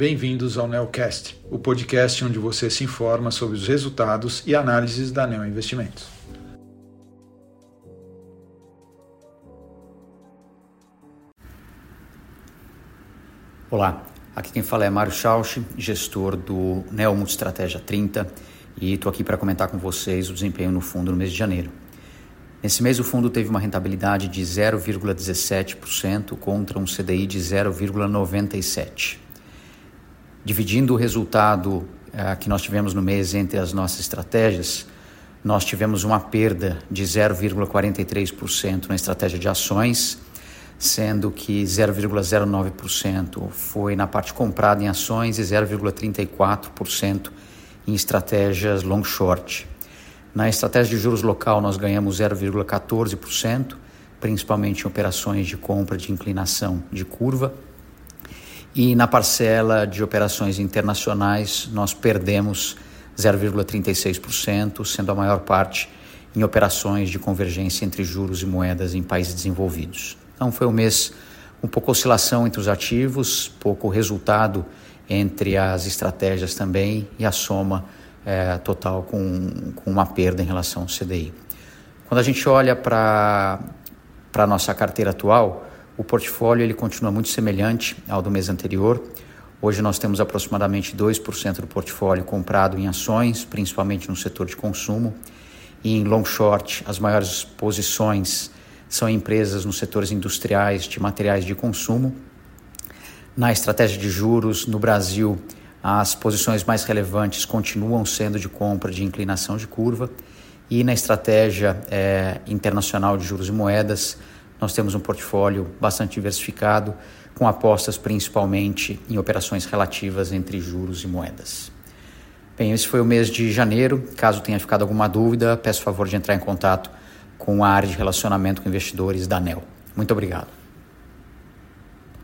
bem-vindos ao Neocast, o podcast onde você se informa sobre os resultados e análises da Neo Investimentos. Olá, aqui quem fala é Mário Schausch, gestor do Neo Multistratégia 30 e estou aqui para comentar com vocês o desempenho no fundo no mês de janeiro. Nesse mês, o fundo teve uma rentabilidade de 0,17% contra um CDI de 0,97%. Dividindo o resultado uh, que nós tivemos no mês entre as nossas estratégias, nós tivemos uma perda de 0,43% na estratégia de ações, sendo que 0,09% foi na parte comprada em ações e 0,34% em estratégias long short. Na estratégia de juros local, nós ganhamos 0,14%, principalmente em operações de compra de inclinação de curva. E na parcela de operações internacionais, nós perdemos 0,36%, sendo a maior parte em operações de convergência entre juros e moedas em países desenvolvidos. Então, foi um mês um pouco oscilação entre os ativos, pouco resultado entre as estratégias também e a soma é, total com, com uma perda em relação ao CDI. Quando a gente olha para a nossa carteira atual, o portfólio ele continua muito semelhante ao do mês anterior. Hoje nós temos aproximadamente 2% do portfólio comprado em ações, principalmente no setor de consumo. E em long short, as maiores posições são empresas nos setores industriais de materiais de consumo. Na estratégia de juros, no Brasil, as posições mais relevantes continuam sendo de compra de inclinação de curva e na estratégia é, internacional de juros e moedas nós temos um portfólio bastante diversificado com apostas principalmente em operações relativas entre juros e moedas. Bem, esse foi o mês de janeiro. Caso tenha ficado alguma dúvida, peço favor de entrar em contato com a área de relacionamento com investidores da ANEL. Muito obrigado.